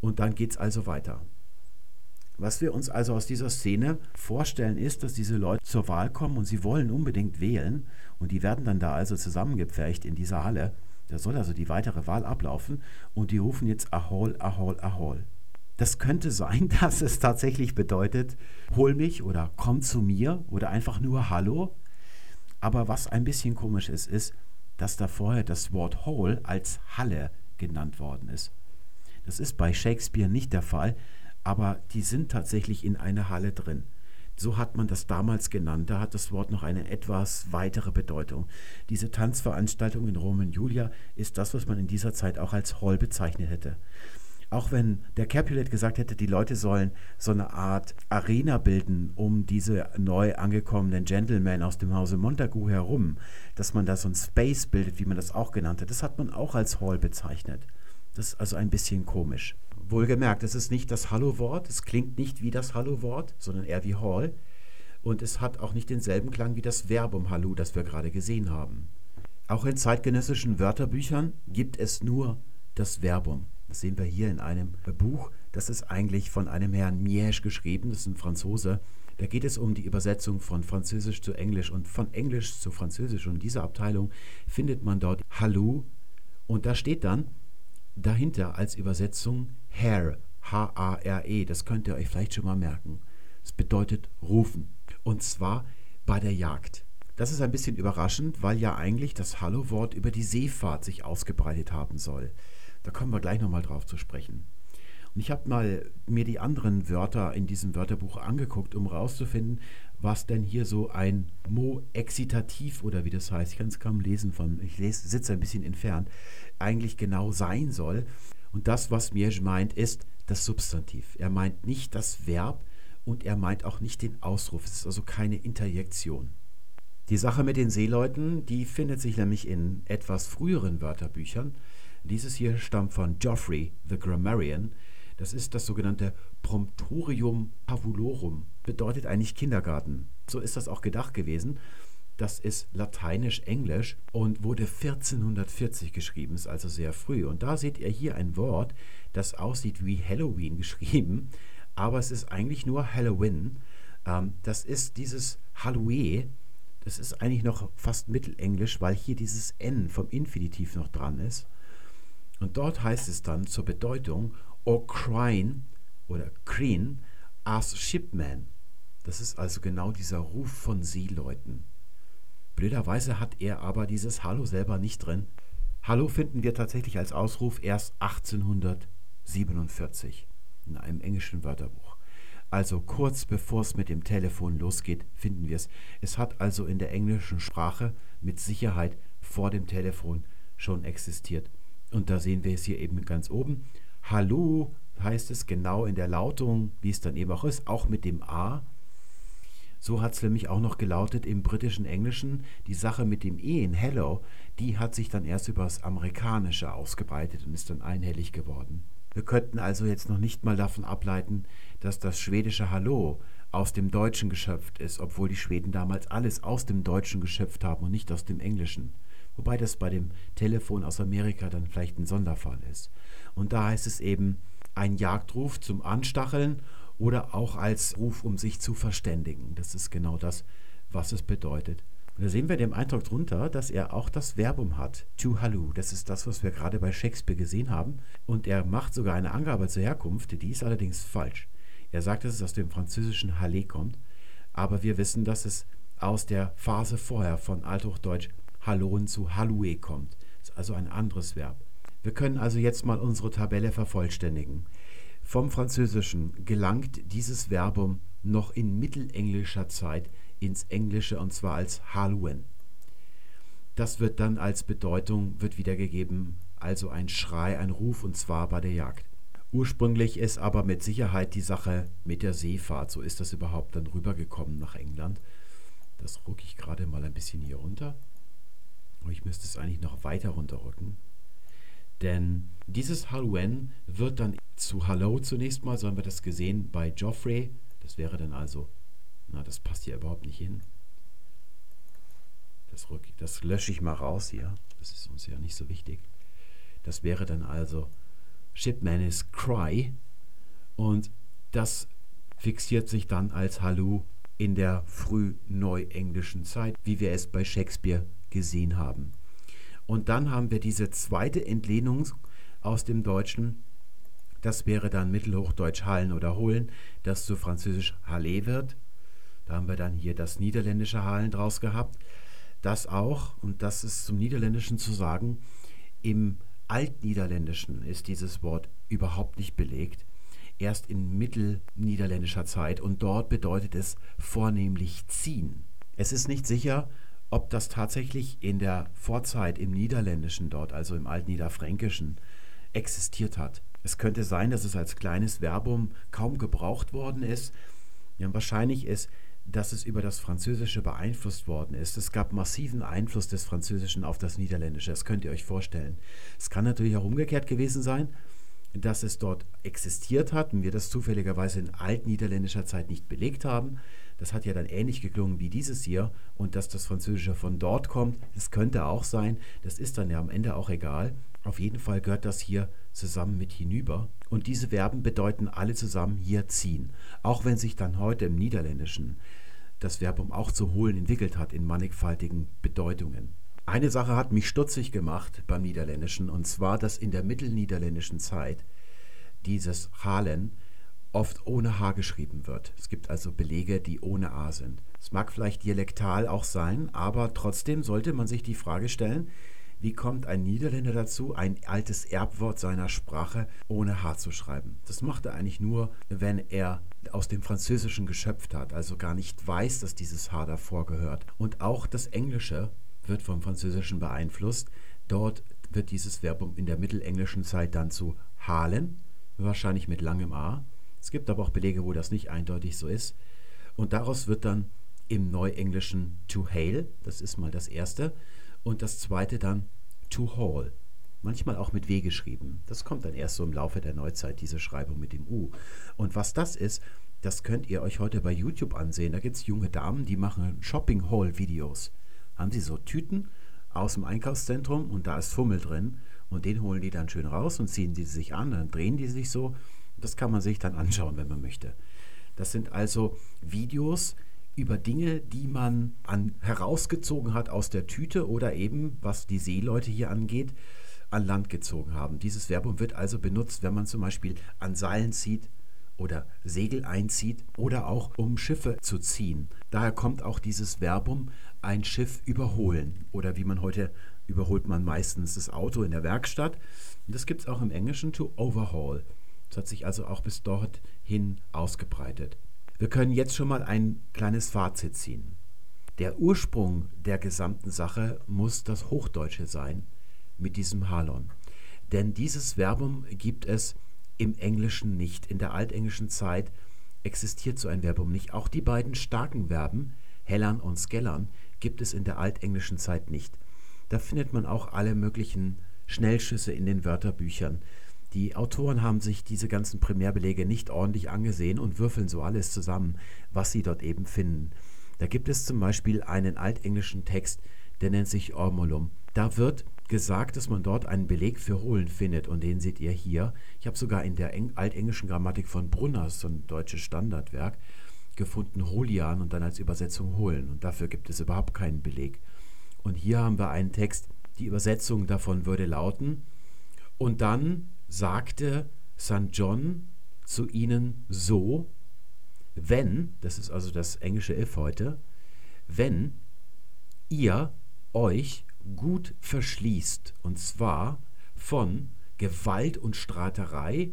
und dann geht's also weiter. Was wir uns also aus dieser Szene vorstellen, ist, dass diese Leute zur Wahl kommen und sie wollen unbedingt wählen, und die werden dann da also zusammengepfercht in dieser Halle. Da soll also die weitere Wahl ablaufen, und die rufen jetzt Ahol, Ahol, Ahol. Das könnte sein, [LAUGHS] dass es tatsächlich bedeutet, hol mich oder komm zu mir oder einfach nur Hallo. Aber was ein bisschen komisch ist, ist, dass da vorher das Wort Hall als Halle genannt worden ist. Das ist bei Shakespeare nicht der Fall, aber die sind tatsächlich in einer Halle drin. So hat man das damals genannt. Da hat das Wort noch eine etwas weitere Bedeutung. Diese Tanzveranstaltung in Rom und Julia ist das, was man in dieser Zeit auch als Hall bezeichnet hätte. Auch wenn der Capulet gesagt hätte, die Leute sollen so eine Art Arena bilden um diese neu angekommenen Gentlemen aus dem Hause Montagu herum, dass man da so ein Space bildet, wie man das auch genannt hat, das hat man auch als Hall bezeichnet. Das ist also ein bisschen komisch. Wohlgemerkt, es ist nicht das Hallo-Wort, es klingt nicht wie das Hallo-Wort, sondern eher wie Hall. Und es hat auch nicht denselben Klang wie das Verbum Hallo, das wir gerade gesehen haben. Auch in zeitgenössischen Wörterbüchern gibt es nur das Verbum. Das sehen wir hier in einem Buch. Das ist eigentlich von einem Herrn Miege geschrieben, das ist ein Franzose. Da geht es um die Übersetzung von Französisch zu Englisch und von Englisch zu Französisch. Und in dieser Abteilung findet man dort Hallo. Und da steht dann dahinter als Übersetzung Hare, H-A-R-E. Das könnt ihr euch vielleicht schon mal merken. Es bedeutet rufen. Und zwar bei der Jagd. Das ist ein bisschen überraschend, weil ja eigentlich das Hallo-Wort über die Seefahrt sich ausgebreitet haben soll. Da kommen wir gleich nochmal drauf zu sprechen. Und ich habe mal mir die anderen Wörter in diesem Wörterbuch angeguckt, um herauszufinden, was denn hier so ein Mo excitativ oder wie das heißt, ich kann es kaum lesen von, ich lese, sitze ein bisschen entfernt, eigentlich genau sein soll. Und das, was Miersch meint, ist das Substantiv. Er meint nicht das Verb und er meint auch nicht den Ausruf. Es ist also keine Interjektion. Die Sache mit den Seeleuten, die findet sich nämlich in etwas früheren Wörterbüchern. Dieses hier stammt von Geoffrey, the Grammarian. Das ist das sogenannte Promptorium Pavulorum, bedeutet eigentlich Kindergarten. So ist das auch gedacht gewesen. Das ist lateinisch-englisch und wurde 1440 geschrieben, ist also sehr früh. Und da seht ihr hier ein Wort, das aussieht wie Halloween [LAUGHS] geschrieben, aber es ist eigentlich nur Halloween. Ähm, das ist dieses Halloween. Das ist eigentlich noch fast mittelenglisch, weil hier dieses N vom Infinitiv noch dran ist. Und dort heißt es dann zur Bedeutung or crine oder creen as shipman. Das ist also genau dieser Ruf von Seeleuten. Blöderweise hat er aber dieses Hallo selber nicht drin. Hallo finden wir tatsächlich als Ausruf erst 1847 in einem englischen Wörterbuch. Also kurz bevor es mit dem Telefon losgeht, finden wir es. Es hat also in der englischen Sprache mit Sicherheit vor dem Telefon schon existiert. Und da sehen wir es hier eben ganz oben. Hallo heißt es genau in der Lautung, wie es dann eben auch ist, auch mit dem A. So hat es nämlich auch noch gelautet im britischen Englischen. Die Sache mit dem E in Hello, die hat sich dann erst über das Amerikanische ausgebreitet und ist dann einhellig geworden. Wir könnten also jetzt noch nicht mal davon ableiten, dass das schwedische Hallo aus dem Deutschen geschöpft ist, obwohl die Schweden damals alles aus dem Deutschen geschöpft haben und nicht aus dem Englischen. Wobei das bei dem Telefon aus Amerika dann vielleicht ein Sonderfall ist. Und da heißt es eben ein Jagdruf zum Anstacheln oder auch als Ruf, um sich zu verständigen. Das ist genau das, was es bedeutet. Und da sehen wir dem Eindruck drunter, dass er auch das Verbum hat. To hallo. Das ist das, was wir gerade bei Shakespeare gesehen haben. Und er macht sogar eine Angabe zur Herkunft, die ist allerdings falsch. Er sagt, dass es aus dem französischen Halle kommt, aber wir wissen, dass es aus der Phase vorher von Althochdeutsch Halloen zu Hallue kommt. Das ist also ein anderes Verb. Wir können also jetzt mal unsere Tabelle vervollständigen. Vom Französischen gelangt dieses Verbum noch in mittelenglischer Zeit ins Englische und zwar als Halluen. Das wird dann als Bedeutung wird wiedergegeben, also ein Schrei, ein Ruf und zwar bei der Jagd. Ursprünglich ist aber mit Sicherheit die Sache mit der Seefahrt, so ist das überhaupt dann rübergekommen nach England. Das rucke ich gerade mal ein bisschen hier runter. Ich müsste es eigentlich noch weiter runterrücken. Denn dieses Halluen wird dann zu Hallo zunächst mal, so haben wir das gesehen bei Joffrey. Das wäre dann also, na, das passt hier überhaupt nicht hin. Das, rück, das lösche ich mal raus hier. Das ist uns ja nicht so wichtig. Das wäre dann also Shipman is Cry. Und das fixiert sich dann als Hallo in der frühneuenglischen Zeit, wie wir es bei Shakespeare gesehen haben. Und dann haben wir diese zweite Entlehnung aus dem Deutschen. Das wäre dann Mittelhochdeutsch Hallen oder Holen, das zu Französisch Halle wird. Da haben wir dann hier das niederländische Hallen draus gehabt. Das auch, und das ist zum Niederländischen zu sagen, im Altniederländischen ist dieses Wort überhaupt nicht belegt. Erst in mittelniederländischer Zeit und dort bedeutet es vornehmlich ziehen. Es ist nicht sicher, ob das tatsächlich in der Vorzeit im Niederländischen dort, also im Altniederfränkischen, existiert hat. Es könnte sein, dass es als kleines Verbum kaum gebraucht worden ist. Ja, wahrscheinlich ist, dass es über das Französische beeinflusst worden ist. Es gab massiven Einfluss des Französischen auf das Niederländische, das könnt ihr euch vorstellen. Es kann natürlich auch umgekehrt gewesen sein, dass es dort existiert hat und wir das zufälligerweise in altniederländischer Zeit nicht belegt haben. Das hat ja dann ähnlich geklungen wie dieses hier und dass das Französische von dort kommt, das könnte auch sein. Das ist dann ja am Ende auch egal. Auf jeden Fall gehört das hier zusammen mit hinüber. Und diese Verben bedeuten alle zusammen hier ziehen. Auch wenn sich dann heute im Niederländischen das Verbum auch zu holen entwickelt hat in mannigfaltigen Bedeutungen. Eine Sache hat mich stutzig gemacht beim Niederländischen, und zwar, dass in der mittelniederländischen Zeit dieses Halen oft ohne H geschrieben wird. Es gibt also Belege, die ohne A sind. Es mag vielleicht dialektal auch sein, aber trotzdem sollte man sich die Frage stellen, wie kommt ein Niederländer dazu, ein altes Erbwort seiner Sprache ohne H zu schreiben? Das macht er eigentlich nur, wenn er aus dem Französischen geschöpft hat, also gar nicht weiß, dass dieses H davor gehört. Und auch das Englische wird vom Französischen beeinflusst. Dort wird dieses Verbum in der mittelenglischen Zeit dann zu halen, wahrscheinlich mit langem A. Es gibt aber auch Belege, wo das nicht eindeutig so ist. Und daraus wird dann im Neuenglischen to hail, das ist mal das erste, und das zweite dann to haul. Manchmal auch mit W geschrieben. Das kommt dann erst so im Laufe der Neuzeit, diese Schreibung mit dem U. Und was das ist, das könnt ihr euch heute bei YouTube ansehen. Da gibt es junge Damen, die machen Shopping-Haul-Videos. Haben sie so Tüten aus dem Einkaufszentrum und da ist Fummel drin. Und den holen die dann schön raus und ziehen die sich an, dann drehen die sich so das kann man sich dann anschauen, wenn man möchte. Das sind also Videos über Dinge, die man an, herausgezogen hat aus der Tüte oder eben, was die Seeleute hier angeht, an Land gezogen haben. Dieses Verbum wird also benutzt, wenn man zum Beispiel an Seilen zieht oder Segel einzieht oder auch um Schiffe zu ziehen. Daher kommt auch dieses Verbum ein Schiff überholen oder wie man heute überholt man meistens das Auto in der Werkstatt. Und das gibt es auch im Englischen to overhaul. Das hat sich also auch bis dorthin ausgebreitet. Wir können jetzt schon mal ein kleines Fazit ziehen. Der Ursprung der gesamten Sache muss das Hochdeutsche sein mit diesem Halon. Denn dieses Verbum gibt es im Englischen nicht. In der altenglischen Zeit existiert so ein Verbum nicht. Auch die beiden starken Verben, hellern und skellern, gibt es in der altenglischen Zeit nicht. Da findet man auch alle möglichen Schnellschüsse in den Wörterbüchern. Die Autoren haben sich diese ganzen Primärbelege nicht ordentlich angesehen und würfeln so alles zusammen, was sie dort eben finden. Da gibt es zum Beispiel einen altenglischen Text, der nennt sich Ormolum. Da wird gesagt, dass man dort einen Beleg für holen findet und den seht ihr hier. Ich habe sogar in der Eng altenglischen Grammatik von Brunner, so ein deutsches Standardwerk, gefunden Holian und dann als Übersetzung holen und dafür gibt es überhaupt keinen Beleg. Und hier haben wir einen Text, die Übersetzung davon würde lauten, und dann sagte St. John zu ihnen so, wenn, das ist also das englische if heute, wenn ihr euch gut verschließt, und zwar von Gewalt und Streiterei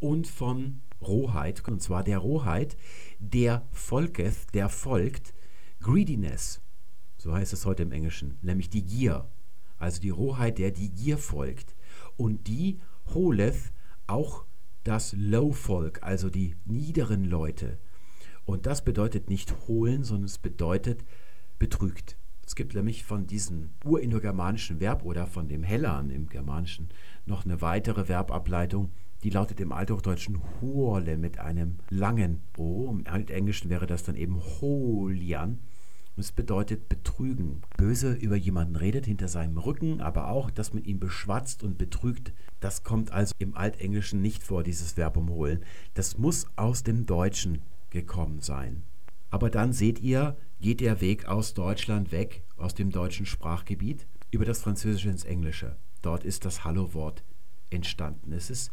und von Rohheit, und zwar der Rohheit, der folgeth, der folgt Greediness, so heißt es heute im Englischen, nämlich die Gier, also die Rohheit, der die Gier folgt. Und die holeth auch das Low-Volk, also die niederen Leute. Und das bedeutet nicht holen, sondern es bedeutet betrügt. Es gibt nämlich von diesem urindogermanischen Verb oder von dem Hellern im Germanischen noch eine weitere Verbableitung, die lautet im Althochdeutschen Hurle mit einem langen O. Im Altenglischen wäre das dann eben Holian. Es bedeutet betrügen. Böse über jemanden redet hinter seinem Rücken, aber auch, dass man ihn beschwatzt und betrügt. Das kommt also im Altenglischen nicht vor, dieses Verb umholen. Das muss aus dem Deutschen gekommen sein. Aber dann seht ihr, geht der Weg aus Deutschland weg, aus dem deutschen Sprachgebiet, über das Französische ins Englische. Dort ist das Hallo-Wort entstanden. Es ist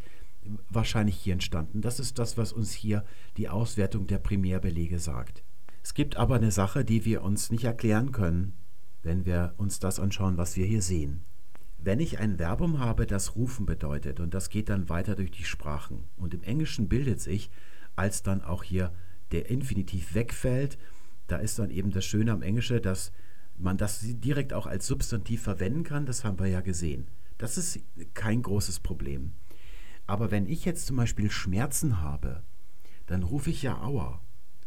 wahrscheinlich hier entstanden. Das ist das, was uns hier die Auswertung der Primärbelege sagt. Es gibt aber eine Sache, die wir uns nicht erklären können, wenn wir uns das anschauen, was wir hier sehen. Wenn ich ein Verbum habe, das rufen bedeutet, und das geht dann weiter durch die Sprachen, und im Englischen bildet sich, als dann auch hier der Infinitiv wegfällt. Da ist dann eben das Schöne am Englischen, dass man das direkt auch als Substantiv verwenden kann. Das haben wir ja gesehen. Das ist kein großes Problem. Aber wenn ich jetzt zum Beispiel Schmerzen habe, dann rufe ich ja Aua.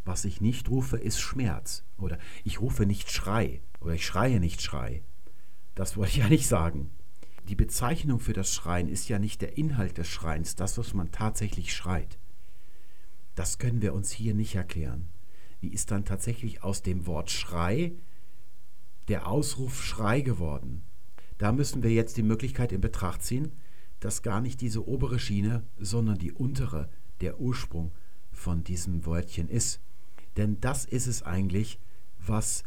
Was ich nicht rufe, ist Schmerz. Oder ich rufe nicht Schrei. Oder ich schreie nicht Schrei. Das wollte ich [LAUGHS] ja nicht sagen. Die Bezeichnung für das Schreien ist ja nicht der Inhalt des Schreins, das, was man tatsächlich schreit. Das können wir uns hier nicht erklären. Wie ist dann tatsächlich aus dem Wort Schrei der Ausruf Schrei geworden? Da müssen wir jetzt die Möglichkeit in Betracht ziehen, dass gar nicht diese obere Schiene, sondern die untere der Ursprung von diesem Wörtchen ist. Denn das ist es eigentlich, was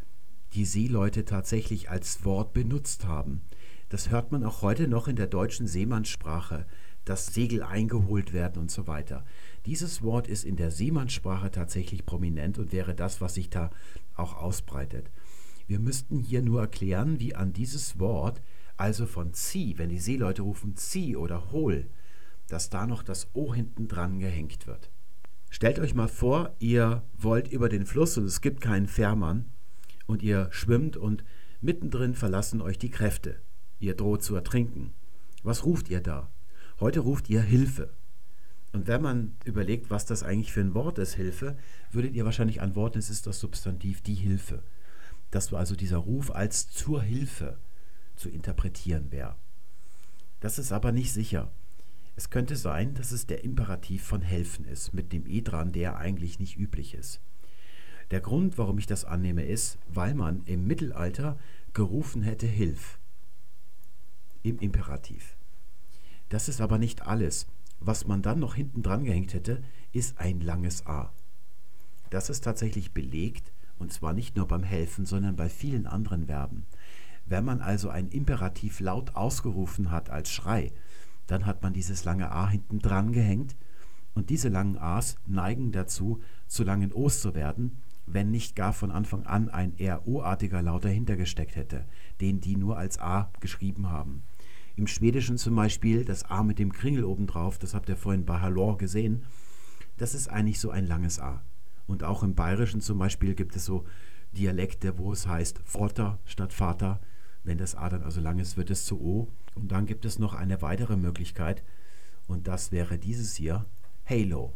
die Seeleute tatsächlich als Wort benutzt haben. Das hört man auch heute noch in der deutschen Seemannssprache, dass Segel eingeholt werden und so weiter. Dieses Wort ist in der Seemannssprache tatsächlich prominent und wäre das, was sich da auch ausbreitet. Wir müssten hier nur erklären, wie an dieses Wort, also von zieh, wenn die Seeleute rufen zieh oder hol, dass da noch das O hinten dran gehängt wird. Stellt euch mal vor, ihr wollt über den Fluss und es gibt keinen Fährmann und ihr schwimmt und mittendrin verlassen euch die Kräfte. Ihr droht zu ertrinken. Was ruft ihr da? Heute ruft ihr Hilfe. Und wenn man überlegt, was das eigentlich für ein Wort ist, Hilfe, würdet ihr wahrscheinlich antworten, es ist das Substantiv die Hilfe. Dass also dieser Ruf als zur Hilfe zu interpretieren wäre. Das ist aber nicht sicher. Es könnte sein, dass es der Imperativ von helfen ist, mit dem E dran, der eigentlich nicht üblich ist. Der Grund, warum ich das annehme, ist, weil man im Mittelalter gerufen hätte Hilf. Im Imperativ. Das ist aber nicht alles. Was man dann noch hinten dran gehängt hätte, ist ein langes A. Das ist tatsächlich belegt, und zwar nicht nur beim Helfen, sondern bei vielen anderen Verben. Wenn man also ein Imperativ laut ausgerufen hat als Schrei, dann hat man dieses lange A hinten dran gehängt und diese langen A's neigen dazu, zu langen O's zu werden, wenn nicht gar von Anfang an ein eher O-artiger Laut dahinter gesteckt hätte, den die nur als A geschrieben haben. Im Schwedischen zum Beispiel das A mit dem Kringel obendrauf, das habt ihr vorhin bei Hallor gesehen, das ist eigentlich so ein langes A. Und auch im Bayerischen zum Beispiel gibt es so Dialekte, wo es heißt Vater statt Vater. Wenn das A dann also lang ist, wird es zu O. Und dann gibt es noch eine weitere Möglichkeit und das wäre dieses hier, Halo.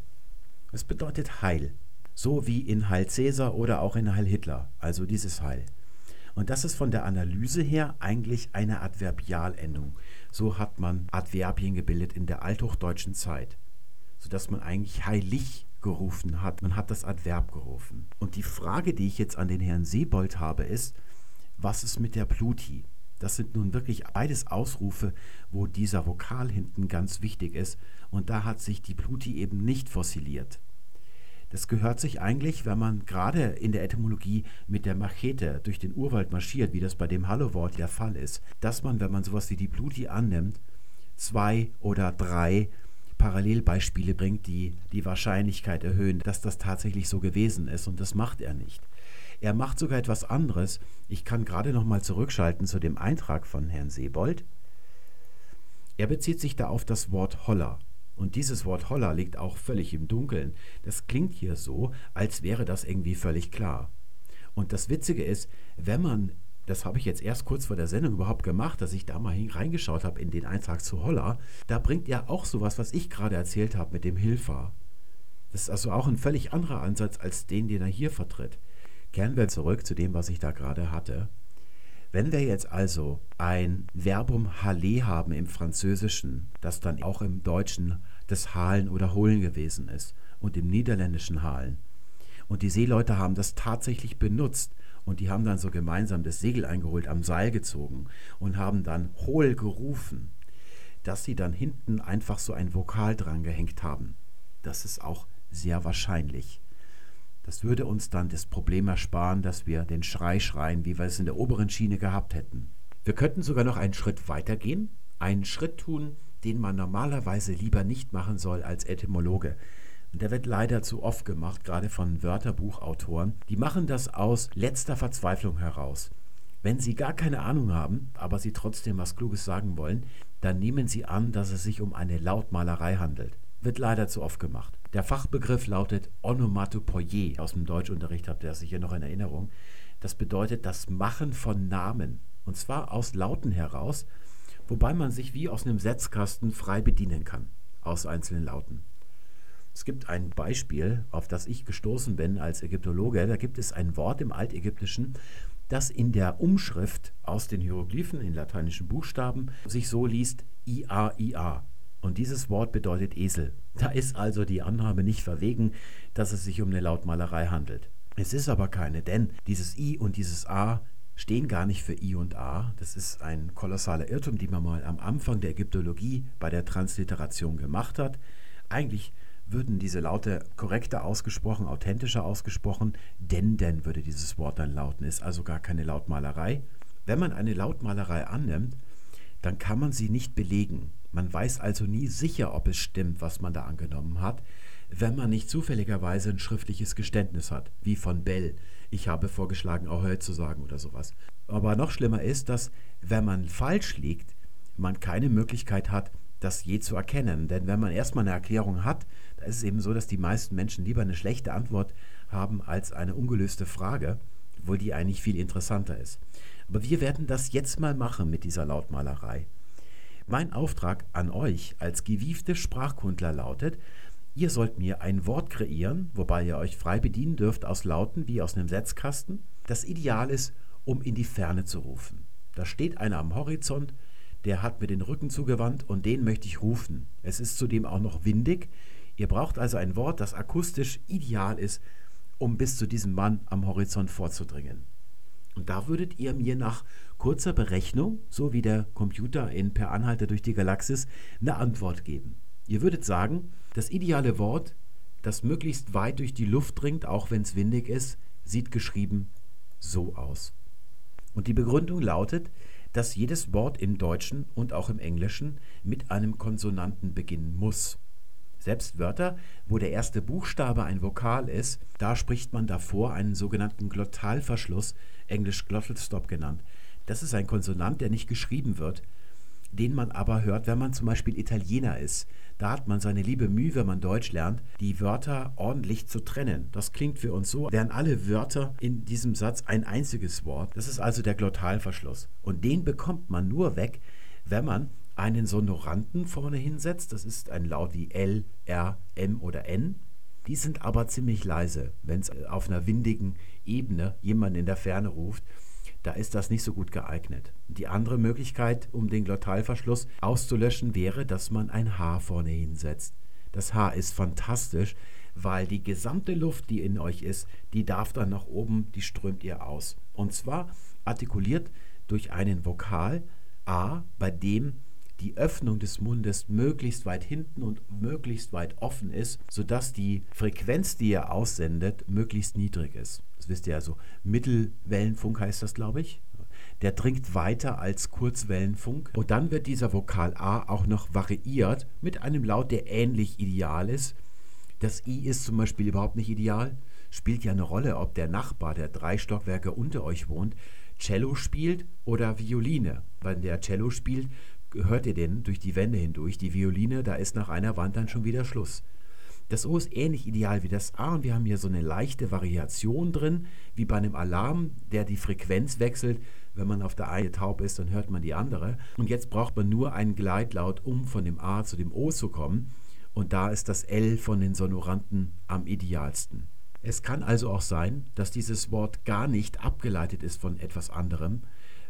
Es bedeutet Heil, so wie in Heil Cäsar oder auch in Heil Hitler, also dieses Heil. Und das ist von der Analyse her eigentlich eine Adverbialendung. So hat man Adverbien gebildet in der althochdeutschen Zeit, sodass man eigentlich heilig gerufen hat. Man hat das Adverb gerufen. Und die Frage, die ich jetzt an den Herrn Sebold habe, ist, was ist mit der Pluti? Das sind nun wirklich beides Ausrufe, wo dieser Vokal hinten ganz wichtig ist. Und da hat sich die Pluti eben nicht fossiliert. Das gehört sich eigentlich, wenn man gerade in der Etymologie mit der Machete durch den Urwald marschiert, wie das bei dem Hallo-Wort der Fall ist, dass man, wenn man sowas wie die Pluti annimmt, zwei oder drei Parallelbeispiele bringt, die die Wahrscheinlichkeit erhöhen, dass das tatsächlich so gewesen ist. Und das macht er nicht. Er macht sogar etwas anderes. Ich kann gerade noch mal zurückschalten zu dem Eintrag von Herrn Sebold. Er bezieht sich da auf das Wort Holler. Und dieses Wort Holler liegt auch völlig im Dunkeln. Das klingt hier so, als wäre das irgendwie völlig klar. Und das Witzige ist, wenn man, das habe ich jetzt erst kurz vor der Sendung überhaupt gemacht, dass ich da mal reingeschaut habe in den Eintrag zu Holler, da bringt er auch sowas, was ich gerade erzählt habe mit dem Hilfer. Das ist also auch ein völlig anderer Ansatz als den, den er hier vertritt. Kehren wir zurück zu dem, was ich da gerade hatte. Wenn wir jetzt also ein Verbum halle haben im Französischen, das dann auch im Deutschen das Halen oder Holen gewesen ist und im Niederländischen Halen, und die Seeleute haben das tatsächlich benutzt und die haben dann so gemeinsam das Segel eingeholt, am Seil gezogen und haben dann Hol gerufen, dass sie dann hinten einfach so ein Vokal dran gehängt haben. Das ist auch sehr wahrscheinlich. Das würde uns dann das Problem ersparen, dass wir den Schrei schreien, wie wir es in der oberen Schiene gehabt hätten. Wir könnten sogar noch einen Schritt weiter gehen, einen Schritt tun, den man normalerweise lieber nicht machen soll als Etymologe. Und der wird leider zu oft gemacht, gerade von Wörterbuchautoren. Die machen das aus letzter Verzweiflung heraus. Wenn sie gar keine Ahnung haben, aber sie trotzdem was Kluges sagen wollen, dann nehmen sie an, dass es sich um eine Lautmalerei handelt. Wird leider zu oft gemacht. Der Fachbegriff lautet Onomatopoie. Aus dem Deutschunterricht habt ihr das sicher noch in Erinnerung. Das bedeutet das Machen von Namen. Und zwar aus Lauten heraus, wobei man sich wie aus einem Setzkasten frei bedienen kann. Aus einzelnen Lauten. Es gibt ein Beispiel, auf das ich gestoßen bin als Ägyptologe. Da gibt es ein Wort im Altägyptischen, das in der Umschrift aus den Hieroglyphen in lateinischen Buchstaben sich so liest IA-IA. Und dieses Wort bedeutet Esel. Da ist also die Annahme nicht verwegen, dass es sich um eine Lautmalerei handelt. Es ist aber keine, denn dieses I und dieses A stehen gar nicht für I und A. Das ist ein kolossaler Irrtum, den man mal am Anfang der Ägyptologie bei der Transliteration gemacht hat. Eigentlich würden diese Laute korrekter ausgesprochen, authentischer ausgesprochen, denn denn würde dieses Wort dann lauten, ist also gar keine Lautmalerei. Wenn man eine Lautmalerei annimmt, dann kann man sie nicht belegen. Man weiß also nie sicher, ob es stimmt, was man da angenommen hat, wenn man nicht zufälligerweise ein schriftliches Geständnis hat, wie von Bell. Ich habe vorgeschlagen, Ahoi zu sagen oder sowas. Aber noch schlimmer ist, dass, wenn man falsch liegt, man keine Möglichkeit hat, das je zu erkennen. Denn wenn man erstmal eine Erklärung hat, da ist es eben so, dass die meisten Menschen lieber eine schlechte Antwort haben als eine ungelöste Frage, obwohl die eigentlich viel interessanter ist. Aber wir werden das jetzt mal machen mit dieser Lautmalerei. Mein Auftrag an euch als gewiefte Sprachkundler lautet, ihr sollt mir ein Wort kreieren, wobei ihr euch frei bedienen dürft aus Lauten wie aus einem Setzkasten, das ideal ist, um in die Ferne zu rufen. Da steht einer am Horizont, der hat mir den Rücken zugewandt und den möchte ich rufen. Es ist zudem auch noch windig. Ihr braucht also ein Wort, das akustisch ideal ist, um bis zu diesem Mann am Horizont vorzudringen. Und da würdet ihr mir nach kurzer Berechnung, so wie der Computer in Per Anhalter durch die Galaxis, eine Antwort geben. Ihr würdet sagen, das ideale Wort, das möglichst weit durch die Luft dringt, auch wenn es windig ist, sieht geschrieben so aus. Und die Begründung lautet, dass jedes Wort im Deutschen und auch im Englischen mit einem Konsonanten beginnen muss. Selbst Wörter, wo der erste Buchstabe ein Vokal ist, da spricht man davor einen sogenannten Glottalverschluss, englisch Glottal Stop genannt. Das ist ein Konsonant, der nicht geschrieben wird, den man aber hört, wenn man zum Beispiel Italiener ist. Da hat man seine liebe Mühe, wenn man Deutsch lernt, die Wörter ordentlich zu trennen. Das klingt für uns so, wären alle Wörter in diesem Satz ein einziges Wort. Das ist also der Glottalverschluss. Und den bekommt man nur weg, wenn man einen Sonoranten vorne hinsetzt. Das ist ein Laut wie L, R, M oder N. Die sind aber ziemlich leise, wenn es auf einer windigen Ebene jemand in der Ferne ruft da ist das nicht so gut geeignet. Die andere Möglichkeit, um den Glottalverschluss auszulöschen, wäre, dass man ein H vorne hinsetzt. Das H ist fantastisch, weil die gesamte Luft, die in euch ist, die darf dann nach oben, die strömt ihr aus. Und zwar artikuliert durch einen Vokal A, bei dem die Öffnung des Mundes möglichst weit hinten und möglichst weit offen ist, sodass die Frequenz, die ihr aussendet, möglichst niedrig ist. Das wisst ihr also. Mittelwellenfunk heißt das, glaube ich. Der dringt weiter als Kurzwellenfunk. Und dann wird dieser Vokal A auch noch variiert mit einem Laut, der ähnlich ideal ist. Das I ist zum Beispiel überhaupt nicht ideal. Spielt ja eine Rolle, ob der Nachbar, der drei Stockwerke unter euch wohnt, Cello spielt oder Violine. Wenn der Cello spielt, hört ihr den durch die Wände hindurch. Die Violine, da ist nach einer Wand dann schon wieder Schluss. Das O ist ähnlich ideal wie das A und wir haben hier so eine leichte Variation drin, wie bei einem Alarm, der die Frequenz wechselt. Wenn man auf der eine taub ist, dann hört man die andere. Und jetzt braucht man nur einen Gleitlaut, um von dem A zu dem O zu kommen. Und da ist das L von den Sonoranten am idealsten. Es kann also auch sein, dass dieses Wort gar nicht abgeleitet ist von etwas anderem,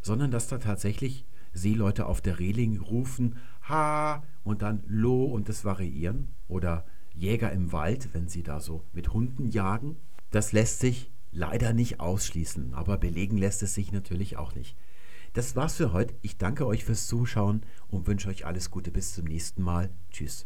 sondern dass da tatsächlich Seeleute auf der Reling rufen Ha und dann Lo und das variieren oder Jäger im Wald, wenn sie da so mit Hunden jagen. Das lässt sich leider nicht ausschließen, aber belegen lässt es sich natürlich auch nicht. Das war's für heute. Ich danke euch fürs Zuschauen und wünsche euch alles Gute bis zum nächsten Mal. Tschüss.